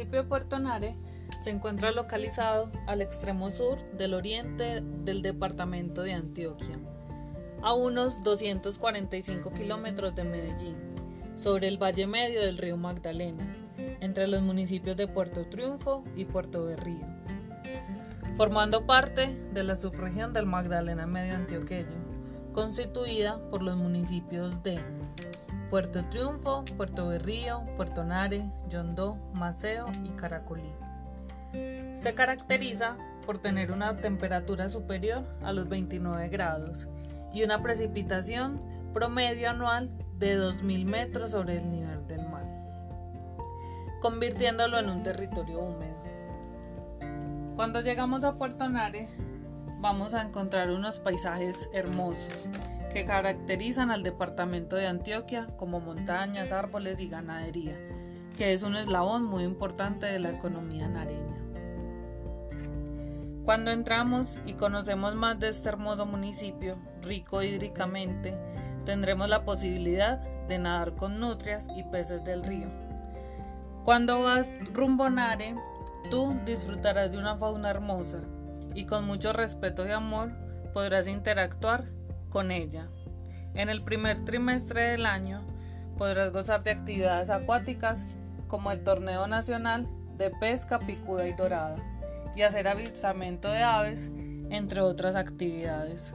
municipio de Puerto Nare se encuentra localizado al extremo sur del oriente del departamento de Antioquia, a unos 245 kilómetros de Medellín, sobre el valle medio del río Magdalena, entre los municipios de Puerto Triunfo y Puerto Berrío, formando parte de la subregión del Magdalena Medio Antioqueño, constituida por los municipios de Puerto Triunfo, Puerto Berrío, Puerto Nare, Yondó, Maceo y Caracolí. Se caracteriza por tener una temperatura superior a los 29 grados y una precipitación promedio anual de 2.000 metros sobre el nivel del mar, convirtiéndolo en un territorio húmedo. Cuando llegamos a Puerto Nare, vamos a encontrar unos paisajes hermosos que caracterizan al departamento de Antioquia como montañas, árboles y ganadería, que es un eslabón muy importante de la economía nareña. Cuando entramos y conocemos más de este hermoso municipio, rico hídricamente, tendremos la posibilidad de nadar con nutrias y peces del río. Cuando vas rumbo a Nare, tú disfrutarás de una fauna hermosa y con mucho respeto y amor podrás interactuar con ella. En el primer trimestre del año podrás gozar de actividades acuáticas como el Torneo Nacional de Pesca Picuda y Dorada y hacer avistamiento de aves, entre otras actividades.